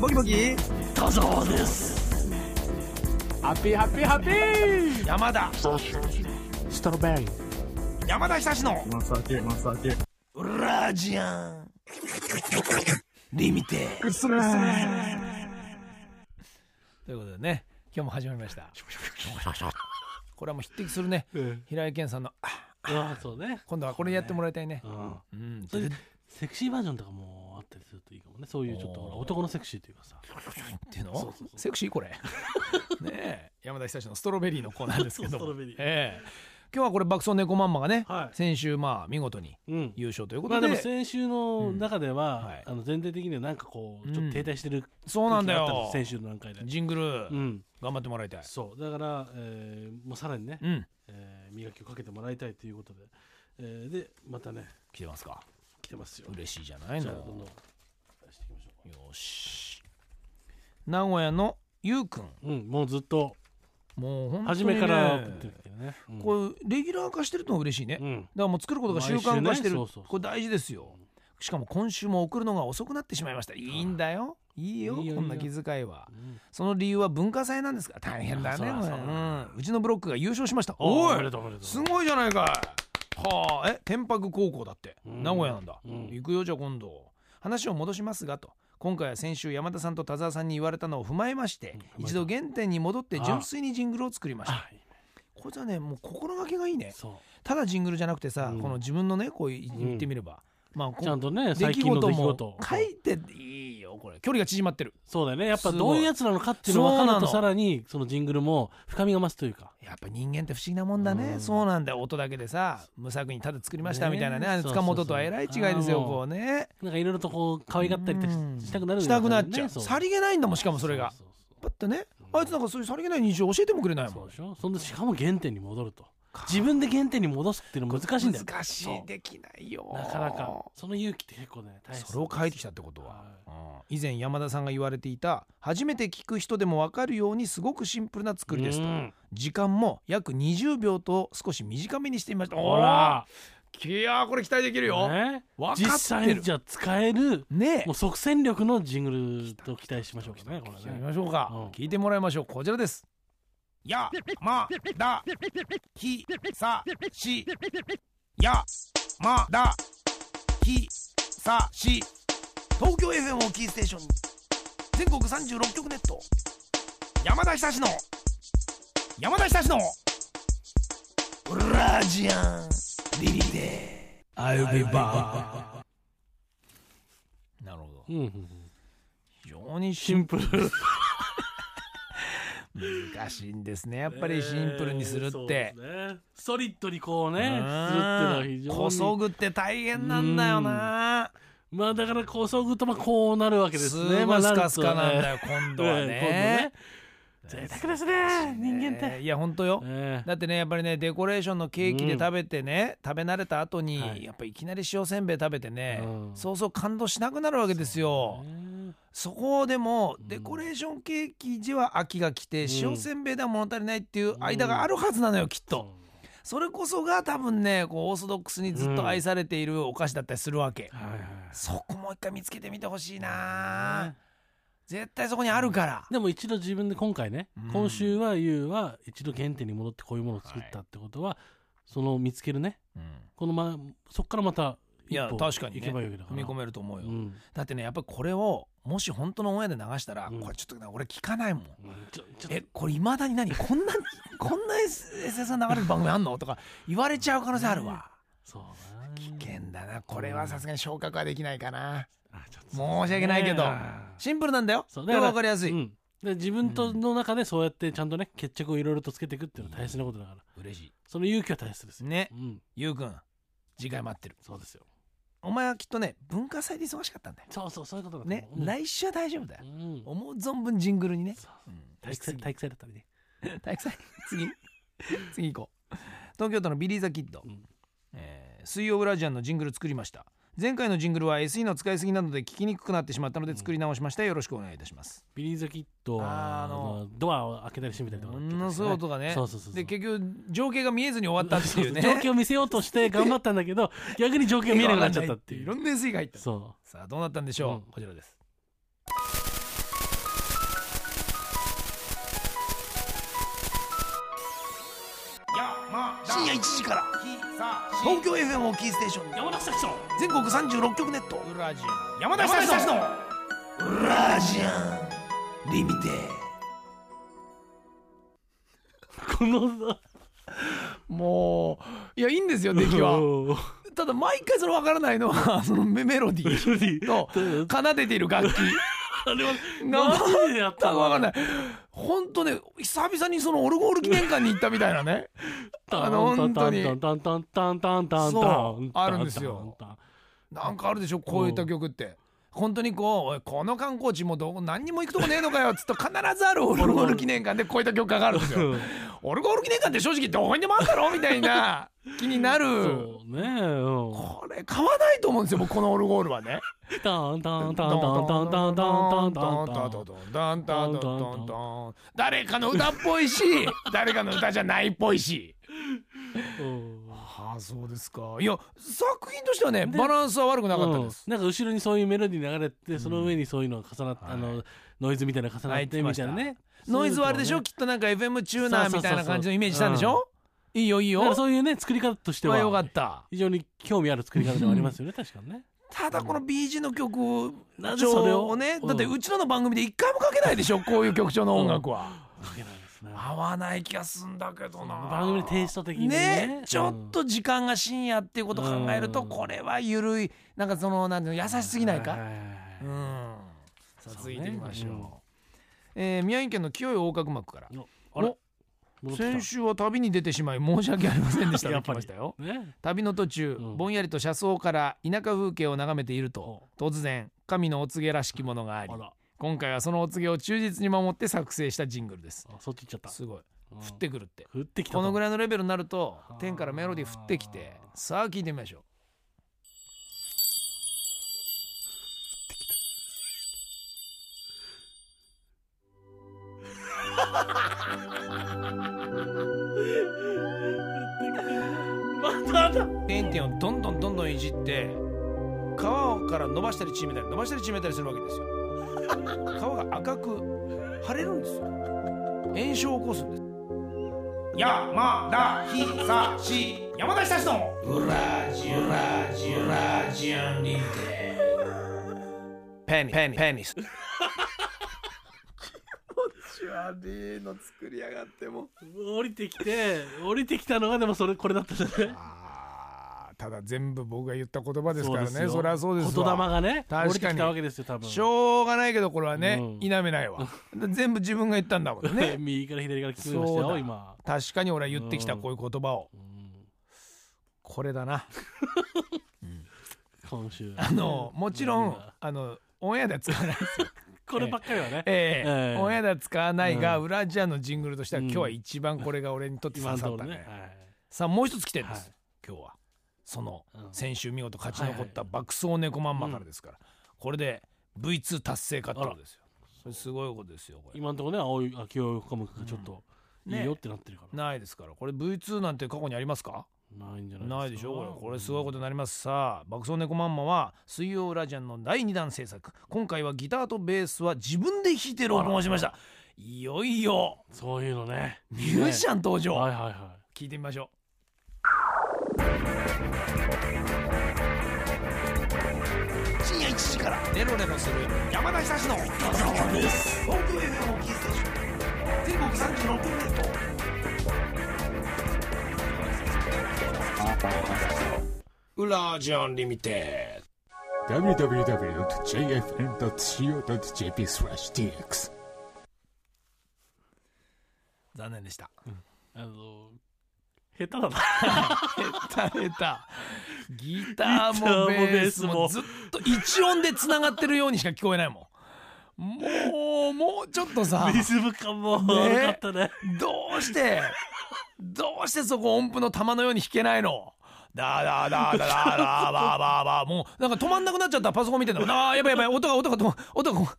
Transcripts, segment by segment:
ボキボキ。田沢です。ハッピーハッピーハッピー。山田。ストロベリー山田久志の。マサケマサケラジアンリミテうっすら。ということでね今日も始まりました。これはもう匹敵するね。うん平井堅さんのあああそうね。今度はこれやってもらいたいね。うん。セクシーバージョンとかもあったりするといいかもね。そういうちょっとほら男のセクシーというかさ。っていうの？そうそうそう。セクシーこれ。ねえ。山田久志のストロベリーのコーナーですけども。ストロベリー。ええ。今日はこれ爆走猫マンマがね、はい。先週まあ見事にうん。優勝というこまあとで,、でも先週の中では、あの全体的にはなんかこうちょっと停滞してるそうなんだよ空気があったんです先週の段階で。ジングル、うん。頑張ってもらいたい。そう。だから、えーもうさらにね、うん。えー磨きをかけてもらいたいということで、えーでまたね。来てますか？来てますよ。嬉しいじゃないの。じゃあどんどん。出していきましょよし。名古屋のゆうくんううんもうずっと。もう本当に、ね、初めから送ってるけどね、うん。これレギュラー化してるのが嬉しいね、だかうんらもう作ることが習慣化してる、ねこれ大事ですよ。しかも今週も送るのが遅くなってしまいました。いいんだよ。いいよこんない気遣いは。うん。その理由は文化祭なんですから。大変だねうだうん。うちのブロックが優勝しました。おおいすごいじゃないかいはあえ天白高校だって、うん。名古屋なんだ、うん。行くよじゃあ今度。話を戻しますがと。今回は先週山田さんと田沢さんに言われたのを踏まえまして、うん一度原点に戻って純粋にジングルを作りました。あい。いねこれはねもう心がけがいいね。そただジングルじゃなくてさ、うん。この自分のねこう言ってみれば、まあこうちゃんとね出来最近の出来事も。事書いてこれ。距離が縮まってる。そうだよね。やっぱどういうやつなのかっていうのが分かるとさらにそのジングルも深みが増すというか。やっぱ人間って不思議なもんだね、うん。そうなんだよ。音だけでさ無作為にただ作りましたね。みたいなね。あれそうそう。そう塚本とはえらい違いですよこうね。なんかいろいろとこう可愛がったりしたくなるしたくなっちゃう、さりげないんだもんしかもそれが。パッてねう。んあいつなんかそういうさりげない日常教えてもくれないもそうんでしょ。そんでしかも原点に戻ると自分で原点に戻すっていうの難しいんだよ。難しそいうできないよ。なかなか。その勇気って結構ね大切それを書いてきたってことは、はうん。以前山田さんが言われていた初めて聞く人でも分かるようにすごくシンプルな作りですと。うん。時間も約20秒と少し短めにしてみました。ほら。いやーこれ期待できるよ、ね。分かってる。実際にじゃあ使えるね。えもう即戦力のジングルと期待しましょうかねこれね。ましょうか、うん。聞いてもらいましょう。こちらですやまだひさし。やまだひさし東京 FM をキーステーション。に全国36局ネット。山田久志の。山田久志の。ラジアンリリテ I'll be back なるほど。非常にシシンプル難しいんですね やっぱり。シンプルにするって、そうですね。ストリートにこうねするってのは非常に。こそぐって大変なんだよな。まあだからこそぐとまあこうなるわけですすねごいスカスカなんよだよ今度は ね。贅沢ですね人間って。いや本当よ。ええだってねやっぱりねデコレーションのケーキで食べてね、食べ慣れた後に、はい。やっぱいきなり塩せんべい食べてね、うん。そうそう感動しなくなるわけですよ。ねそこでもうん。デコレーションケーキ時は秋が来て、ん。塩せんべいでは物足りないっていう間があるはずなのよきっと、それこそが多分ねこうオーソドックスにずっと愛されているお菓子だったりするわけ、そこもう一回見つけてみてほしいな、絶対そこにあるから、でも一度自分で今回ね、うん。今週はゆうは一度原点に戻ってこういうものを作ったってことは、その見つけるね。うん。このまそこからまたいや確かにね。行けばいいわけだから踏み込めると思うよ、うん。だってねやっぱりこれをもし本当のオンエアで流したら、うん。これちょっとね俺聞かないもん。うん。えこれいまだに何？こんな こんな SS が流れる番組あんの？とか言われちゃう可能性あるわ、とそうな。危険だな。これはさすがに昇格はできないかな。申し訳ないけど。ねシンプルなんだよ。そうでも分かりやすい、うん。で自分との中でそうやってちゃんとね決着をいろいろとつけていくっていうのは大切なことだから。嬉しその勇気は大切ですね。うん、ゆうくん次回待ってる。そうですよお前はきっとね文化祭で忙しかったんだよ。そうそうそういうことだとね、来週は大丈夫だよ。思う存分ジングルにね、そうう。ん。体育祭体育祭だったりね。体育祭？次？次行こう。東京都のビリー・ザ・キッド、うん。えー水曜ブラジアンのジングル作りました前回のジングルは SE の使いすぎなどで聞きにくくなってしまったので作り直しました。よろしくお願いいたします。ビリーズキットあのドアを開けたり閉めたりとかものすごい音がねそうそうそうで結局情景が見えずに終わったっていうね。情景を見せようとして頑張ったんだけど 逆に情景が見えなくなっちゃったっていう。いろんな SE が入った。そう。さあどうなったんでしょう、うん、こちらです。いや、まあ深夜1時から。東京 FM をキーステーションに。山田久志の。全国36局ネット。ラジ山田久志の。ラジアンリミテこのもういやいいんですよ出来は。はただ毎回その分からないのはそのメメロディーと奏でている楽器あれはがマジでやった分かんない。本当ね久々にそのオルゴール記念館に行ったみたいなね。あの本当に。るんですよなんかあるでしょこういった曲って。本当にこうこの観光地もどこ何にも行くとこねえのかよっつうと必ずあるオルゴール記念館でこういった曲がかるんですよ。オルゴール記念館って正直どこにでもあるだろみたいな気になるそうね、うん、これ買わないと思うんですよこのオルゴールはね。誰かの歌っぽいし誰かの歌じゃないっぽいし。うんああそうですか。いや作品としてはねバランスは悪くなかったです。うん。なんか後ろにそういうメロディー流れてその上にそういうのが重なって、はいあのノイズみたいな重なってみたいなね。ノイズはあれでしょ？きっとなんか FM チューナーみたいな感じのイメージしたんでしょ？いいよいいよ。そういうね作り方としてははよかった。非常に興味ある作り方ではありますよね 確かにね。ただこの BG の曲なぜそれを？調ねうん。だってうちらの番組で一回もかけないでしょ？こういう曲調の音楽は。かけない合わない気がすんだけどな。番組のテイスト的にね。ね。ちょっと時間が深夜っていうことを考えるとうん。これはゆるい。なんかそのなんていうの優しすぎないか？うん。さあ続いていきましょう。うん。えー宮城県の清い横隔膜から。あれ？先週は旅に出てしまい申し訳ありませんでした。と やっぱりしたよ。ね。旅の途中、うん。ぼんやりと車窓から田舎風景を眺めていると突然神のお告げらしきものがあり。あら今回はそのお告げを忠実に守って作成したジングルです。あそっち行っちゃった。すごい。うん。降ってくるって。降ってきたこのぐらいのレベルになるとはあ。天からメロディー降ってきてさあ聞いてみましょう。ペインティンをどんどんどんどんいじって皮から伸ばしたり縮めたり伸ばしたり縮めたりするわけですよ皮が赤く腫れるんですよ。炎症を起こすんです。山田久志山田久志のペニペニペニス悪いの作りやがっても降りてきて降りてきたのがでもそれこれだったじゃないただ全部僕が言った言葉ですからね。よ。そりゃそうです言わ霊がね確かに。降りてきたわけですよ多分。しょうがないけどこれはね、うん。否めないわ。全部自分が言ったんだもんね。右から左から聞こえましたよ今。確かに俺は言ってきたうん。こういう言葉を。うん。これだな。今週あのもちろんあのオンエアでは使わないですよ。こればっかりはね。ええ。ええ。オンエアでは使わないが、うん。裏ジャーのジングルとしては、うん。今日は一番これが俺にとって今刺さったね。さあもう一つ来てるんです、はい。今日はそのうん。先週見事勝ち残ったはい爆走猫まんまからですから、これで V2 達成かってことですよ。それすごいことですよこれ。今のところね青い秋代岡本がちょっとうんね。いいよってなってるから。ないですから。これ V2 なんて過去にありますか？ないんじゃないないでしょ？これこれすごいことになります。さあ爆走猫まんまは水曜ラジアンの第2弾制作。今回はギターとベースは自分で弾いて録音しました。いよいよ。そういうのね。ミュージシャン登場、はいはいは聞いてみましょう深夜1時から。レロレロする山田久志の。東京 FM をキーステーション全国36局ネットウラジアンリミテ www.jfn.co.jp slash dx 残念でした。いあの下手だな。下手下手。ギターもベースも。ずっと一音でつながってるようにしか聞こえないもん。もうもうちょっとさリズム感もね悪かったね。どうしてどうしてそこ音符の玉のように弾けないの？ダーダーダーダーダーダーバーバーバー。もうなんか止まんなくなっちゃった。パソコン見てんだあーやばいやばい。音が音が止ま音が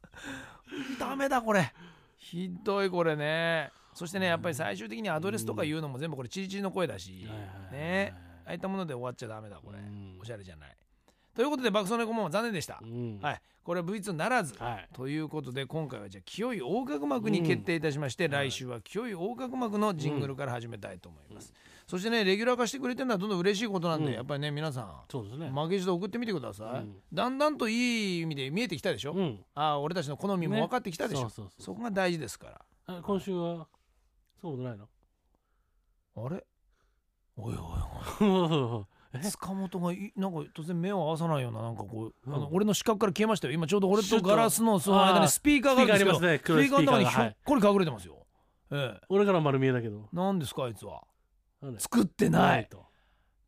ダメだこれ。ひどいこれねそしてねやっぱり最終的にアドレスとか言うのも全部これチリチリの声だし。ね。ああいったもので終わっちゃダメだこれ。うん。おしゃれじゃない。ということで爆走猫も残念でした。う、ん。はい。これは V2 ならず、はい。ということで今回はじゃあ清い横隔膜に決定いたしまして、来週は清い横隔膜のジングルから始めたいと思います、そしてねレギュラー化してくれてるのはどんどん嬉しいことなんで、うん。やっぱりね皆さんそうですね。負けじと送ってみてください、うん。だんだんといい意味で見えてきたでしょ、うん。ああ俺たちの好みも分かってきたでしょ、そこが大事ですから。あ今週は？そうでもないの？あれ？おいおいえ 塚本がいなんか突然目を合わさないようななんかこう、うん。あの俺の視覚から消えましたよ。今ちょうど俺とガラスのその間にスピーカーがありますね。スピーカーの中にひょっこり隠れてますよ、ええ。俺から丸見えだけど。何ですかあいつは？作ってない。と。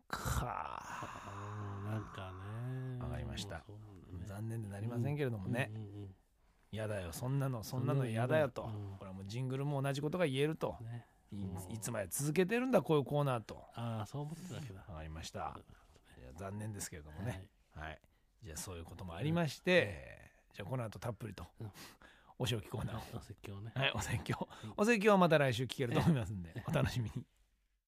かあ。ーなんかね。わかりました。ね。残念でなりませんけれどもね。うんうんうん嫌、だよそんなのそんなの嫌だよ。と、うん。これはもうジングルも同じことが言えると、ね。いいつまで続けてるんだこういうコーナーと。ああそう思ってたわけだわかりました。い。や残念ですけれどもはね。いはい、じゃあそういうこともありまして、じゃあこの後たっぷりと、うん。お仕置きコーナーを。お説教ね。はい、お説教。お説教はまた来週聞けると思いますんで、お楽しみに。